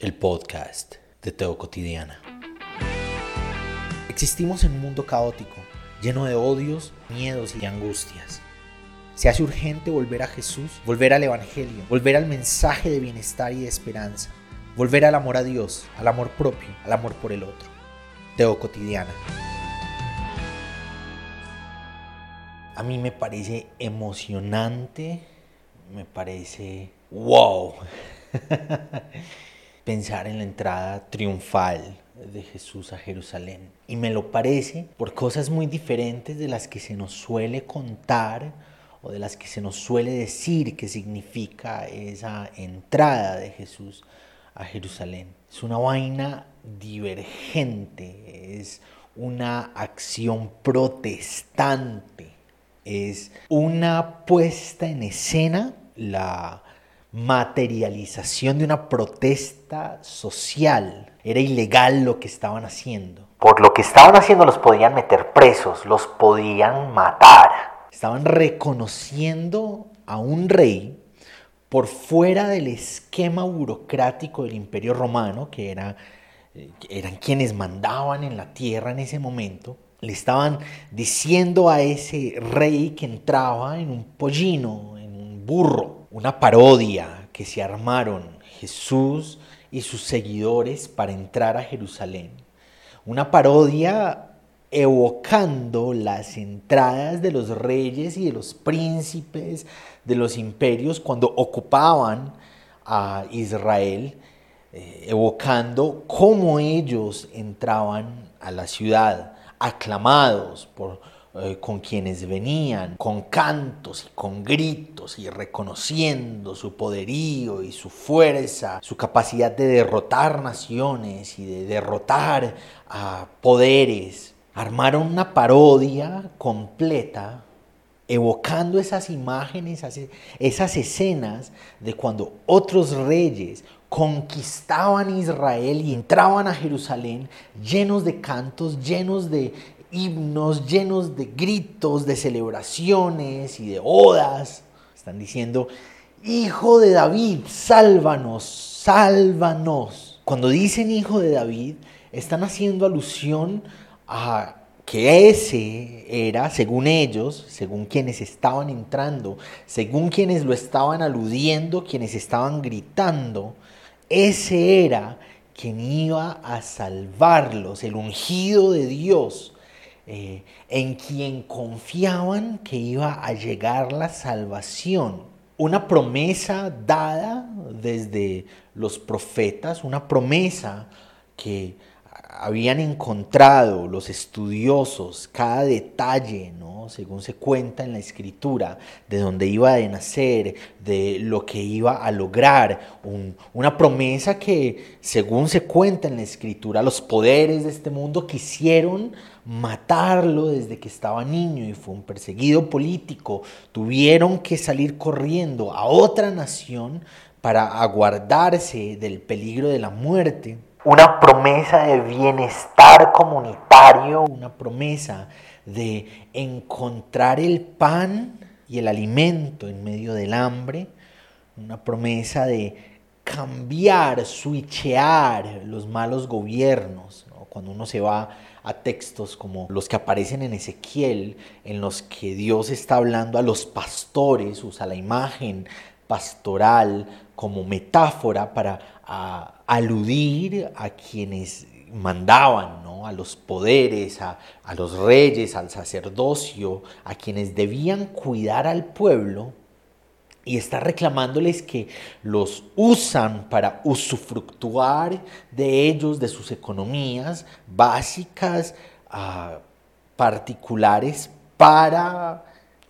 el podcast de Teo Cotidiana. Existimos en un mundo caótico, lleno de odios, miedos y angustias. Se hace urgente volver a Jesús, volver al Evangelio, volver al mensaje de bienestar y de esperanza, volver al amor a Dios, al amor propio, al amor por el otro. Teo Cotidiana. A mí me parece emocionante, me parece wow. pensar en la entrada triunfal de Jesús a Jerusalén. Y me lo parece por cosas muy diferentes de las que se nos suele contar o de las que se nos suele decir que significa esa entrada de Jesús a Jerusalén. Es una vaina divergente, es una acción protestante, es una puesta en escena, la materialización de una protesta social. Era ilegal lo que estaban haciendo. Por lo que estaban haciendo los podían meter presos, los podían matar. Estaban reconociendo a un rey por fuera del esquema burocrático del imperio romano, que era, eh, eran quienes mandaban en la tierra en ese momento, le estaban diciendo a ese rey que entraba en un pollino, burro, una parodia que se armaron Jesús y sus seguidores para entrar a Jerusalén. Una parodia evocando las entradas de los reyes y de los príncipes de los imperios cuando ocupaban a Israel, eh, evocando cómo ellos entraban a la ciudad, aclamados por eh, con quienes venían, con cantos y con gritos y reconociendo su poderío y su fuerza, su capacidad de derrotar naciones y de derrotar a poderes. Armaron una parodia completa evocando esas imágenes, esas escenas de cuando otros reyes conquistaban Israel y entraban a Jerusalén llenos de cantos, llenos de himnos llenos de gritos, de celebraciones y de odas. Están diciendo, Hijo de David, sálvanos, sálvanos. Cuando dicen Hijo de David, están haciendo alusión a que ese era, según ellos, según quienes estaban entrando, según quienes lo estaban aludiendo, quienes estaban gritando, ese era quien iba a salvarlos, el ungido de Dios, eh, en quien confiaban que iba a llegar la salvación. Una promesa dada desde los profetas, una promesa que habían encontrado los estudiosos cada detalle, ¿no? según se cuenta en la escritura, de dónde iba a nacer, de lo que iba a lograr, una promesa que, según se cuenta en la escritura, los poderes de este mundo quisieron matarlo desde que estaba niño y fue un perseguido político, tuvieron que salir corriendo a otra nación para aguardarse del peligro de la muerte una promesa de bienestar comunitario, una promesa de encontrar el pan y el alimento en medio del hambre, una promesa de cambiar, switchear los malos gobiernos. Cuando uno se va a textos como los que aparecen en Ezequiel, en los que Dios está hablando a los pastores, usa la imagen pastoral como metáfora para aludir a quienes mandaban, ¿no? a los poderes, a, a los reyes, al sacerdocio, a quienes debían cuidar al pueblo, y está reclamándoles que los usan para usufructuar de ellos, de sus economías básicas, ah, particulares, para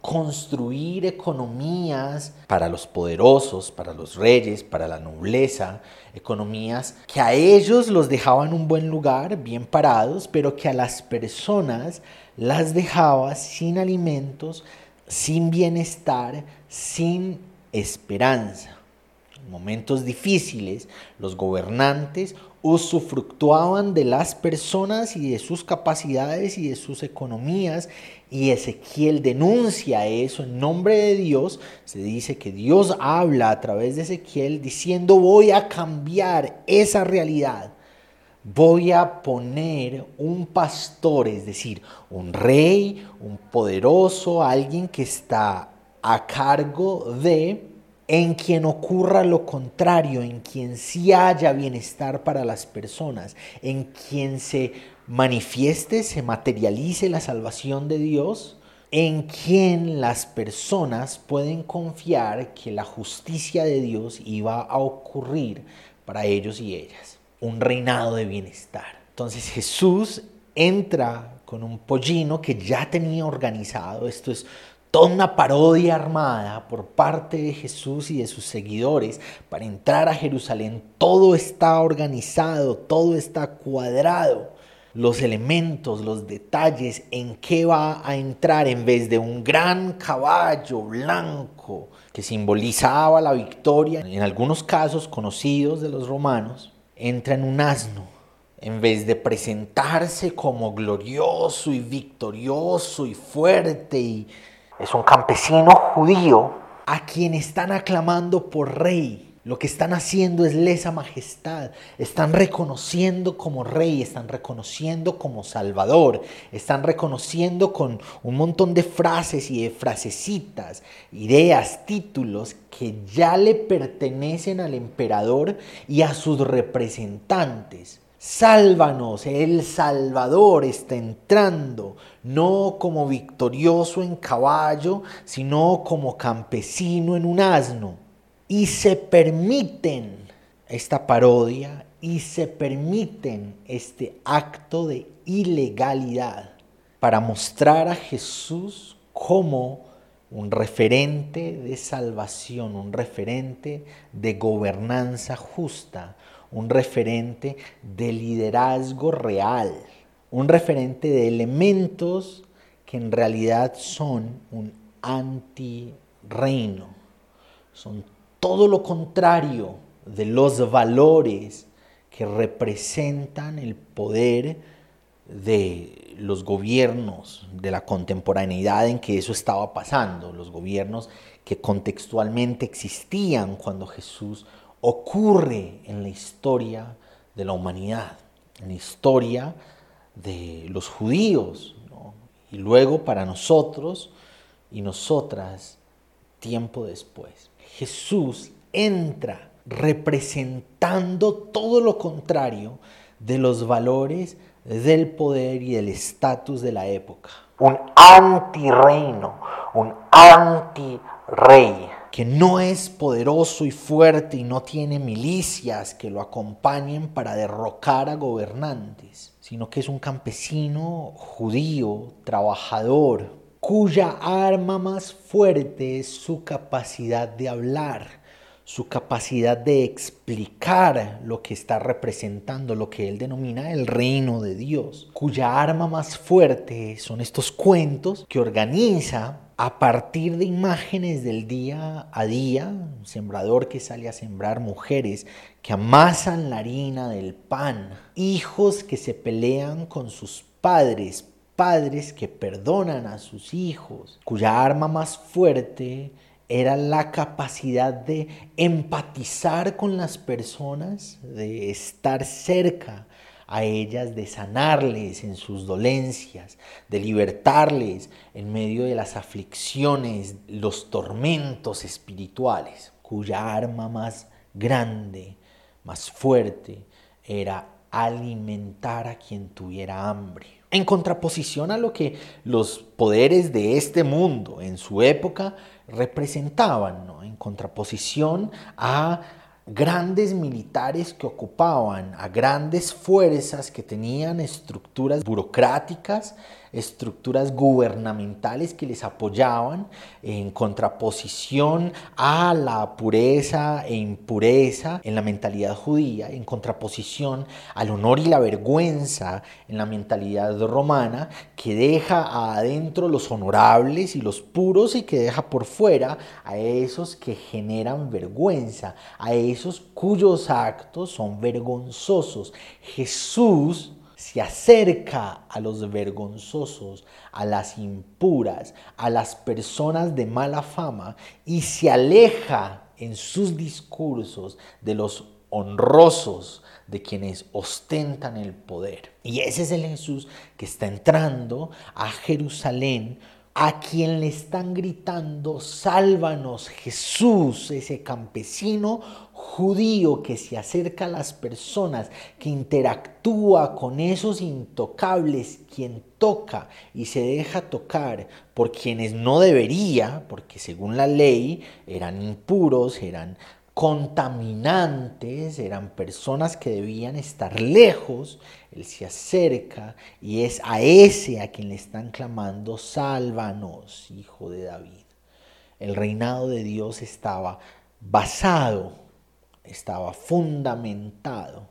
construir economías para los poderosos, para los reyes, para la nobleza, economías que a ellos los dejaban en un buen lugar, bien parados, pero que a las personas las dejaba sin alimentos, sin bienestar, sin esperanza. momentos difíciles, los gobernantes usufructuaban de las personas y de sus capacidades y de sus economías. Y Ezequiel denuncia eso en nombre de Dios. Se dice que Dios habla a través de Ezequiel diciendo voy a cambiar esa realidad. Voy a poner un pastor, es decir, un rey, un poderoso, alguien que está a cargo de en quien ocurra lo contrario, en quien sí haya bienestar para las personas, en quien se manifieste, se materialice la salvación de Dios, en quien las personas pueden confiar que la justicia de Dios iba a ocurrir para ellos y ellas. Un reinado de bienestar. Entonces Jesús entra con un pollino que ya tenía organizado. Esto es toda una parodia armada por parte de Jesús y de sus seguidores para entrar a Jerusalén. Todo está organizado, todo está cuadrado. Los elementos, los detalles en qué va a entrar en vez de un gran caballo blanco que simbolizaba la victoria, en algunos casos conocidos de los romanos, entra en un asno en vez de presentarse como glorioso y victorioso y fuerte y es un campesino judío a quien están aclamando por rey. Lo que están haciendo es lesa majestad. Están reconociendo como rey, están reconociendo como salvador, están reconociendo con un montón de frases y de frasecitas, ideas, títulos que ya le pertenecen al emperador y a sus representantes. Sálvanos, el Salvador está entrando, no como victorioso en caballo, sino como campesino en un asno. Y se permiten esta parodia y se permiten este acto de ilegalidad para mostrar a Jesús como un referente de salvación, un referente de gobernanza justa, un referente de liderazgo real, un referente de elementos que en realidad son un anti-reino, son todo lo contrario de los valores que representan el poder de los gobiernos de la contemporaneidad en que eso estaba pasando, los gobiernos que contextualmente existían cuando Jesús ocurre en la historia de la humanidad, en la historia de los judíos, y luego para nosotros y nosotras tiempo después. Jesús entra representando todo lo contrario de los valores del poder y del estatus de la época. Un anti-reino, un anti-rey que no es poderoso y fuerte y no tiene milicias que lo acompañen para derrocar a gobernantes, sino que es un campesino judío, trabajador, cuya arma más fuerte es su capacidad de hablar, su capacidad de explicar lo que está representando, lo que él denomina el reino de Dios, cuya arma más fuerte son estos cuentos que organiza a partir de imágenes del día a día, un sembrador que sale a sembrar mujeres que amasan la harina del pan, hijos que se pelean con sus padres, padres que perdonan a sus hijos, cuya arma más fuerte era la capacidad de empatizar con las personas, de estar cerca a ellas de sanarles en sus dolencias, de libertarles en medio de las aflicciones, los tormentos espirituales, cuya arma más grande, más fuerte, era alimentar a quien tuviera hambre. En contraposición a lo que los poderes de este mundo en su época representaban, ¿no? en contraposición a grandes militares que ocupaban a grandes fuerzas que tenían estructuras burocráticas estructuras gubernamentales que les apoyaban en contraposición a la pureza e impureza en la mentalidad judía, en contraposición al honor y la vergüenza en la mentalidad romana, que deja adentro los honorables y los puros y que deja por fuera a esos que generan vergüenza, a esos cuyos actos son vergonzosos. Jesús se acerca a los vergonzosos, a las impuras, a las personas de mala fama y se aleja en sus discursos de los honrosos, de quienes ostentan el poder. Y ese es el Jesús que está entrando a Jerusalén a quien le están gritando, sálvanos Jesús, ese campesino judío que se acerca a las personas, que interactúa con esos intocables, quien toca y se deja tocar por quienes no debería, porque según la ley eran impuros, eran contaminantes, eran personas que debían estar lejos, Él se acerca y es a ese a quien le están clamando, sálvanos, hijo de David. El reinado de Dios estaba basado, estaba fundamentado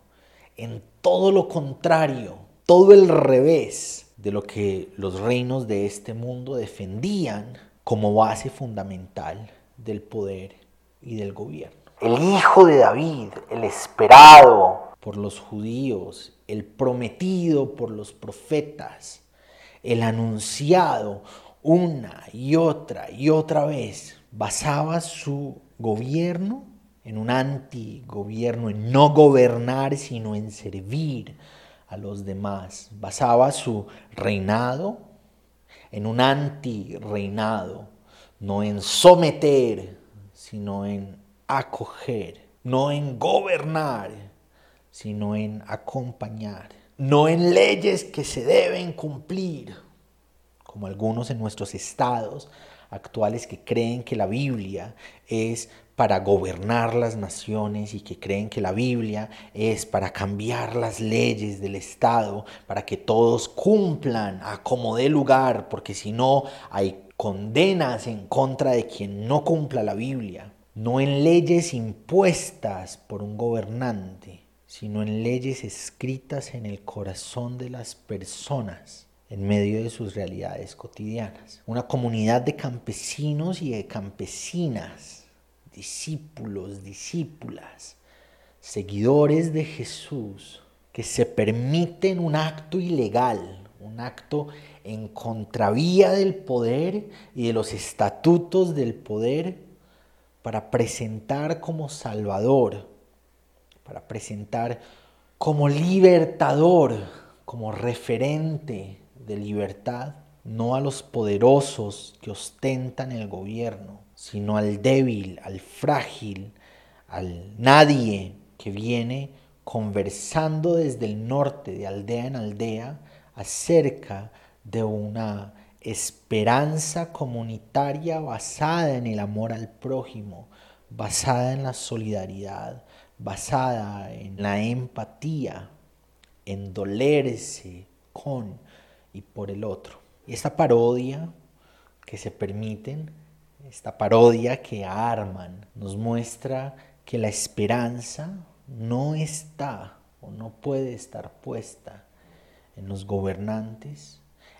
en todo lo contrario, todo el revés de lo que los reinos de este mundo defendían como base fundamental del poder y del gobierno el hijo de David, el esperado por los judíos, el prometido por los profetas, el anunciado una y otra y otra vez, basaba su gobierno en un antigobierno, en no gobernar, sino en servir a los demás. Basaba su reinado en un anti-reinado, no en someter, sino en acoger, no en gobernar, sino en acompañar, no en leyes que se deben cumplir, como algunos en nuestros estados actuales que creen que la Biblia es para gobernar las naciones y que creen que la Biblia es para cambiar las leyes del Estado, para que todos cumplan a como dé lugar, porque si no hay condenas en contra de quien no cumpla la Biblia no en leyes impuestas por un gobernante, sino en leyes escritas en el corazón de las personas en medio de sus realidades cotidianas. Una comunidad de campesinos y de campesinas, discípulos, discípulas, seguidores de Jesús, que se permiten un acto ilegal, un acto en contravía del poder y de los estatutos del poder para presentar como Salvador, para presentar como libertador, como referente de libertad, no a los poderosos que ostentan el gobierno, sino al débil, al frágil, al nadie que viene conversando desde el norte, de aldea en aldea, acerca de una esperanza comunitaria basada en el amor al prójimo, basada en la solidaridad, basada en la empatía, en dolerse con y por el otro. Y esta parodia que se permiten, esta parodia que arman, nos muestra que la esperanza no está o no puede estar puesta en los gobernantes,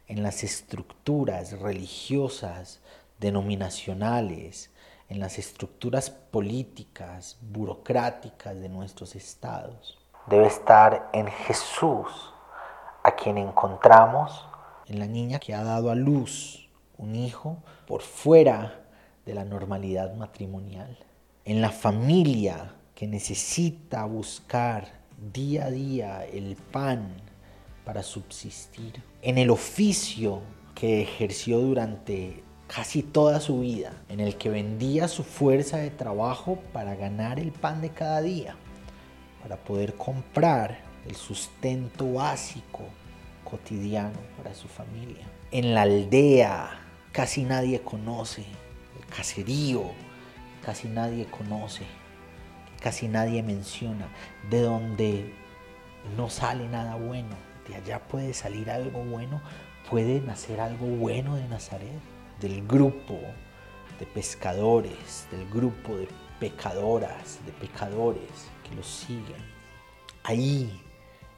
en las estructuras religiosas, denominacionales, en las estructuras políticas, burocráticas de nuestros estados. Debe estar en Jesús, a quien encontramos en la niña que ha dado a luz un hijo por fuera de la normalidad matrimonial, en la familia que necesita buscar día a día el pan para subsistir, en el oficio que ejerció durante casi toda su vida, en el que vendía su fuerza de trabajo para ganar el pan de cada día, para poder comprar el sustento básico cotidiano para su familia. En la aldea casi nadie conoce, el caserío casi nadie conoce, casi nadie menciona, de donde no sale nada bueno, allá puede salir algo bueno puede nacer algo bueno de Nazaret, del grupo de pescadores, del grupo de pecadoras, de pecadores que los siguen. Ahí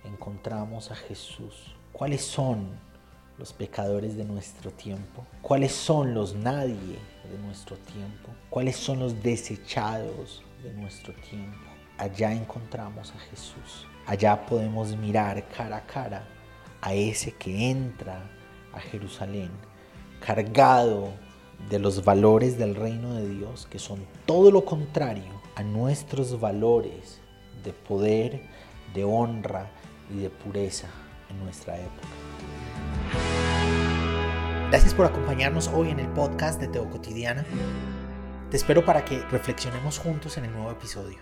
encontramos a Jesús. ¿Cuáles son los pecadores de nuestro tiempo? ¿Cuáles son los nadie de nuestro tiempo? ¿Cuáles son los desechados de nuestro tiempo? Allá encontramos a Jesús. Allá podemos mirar cara a cara a ese que entra a Jerusalén cargado de los valores del reino de Dios, que son todo lo contrario a nuestros valores de poder, de honra y de pureza en nuestra época. Gracias por acompañarnos hoy en el podcast de Teo Cotidiana. Te espero para que reflexionemos juntos en el nuevo episodio.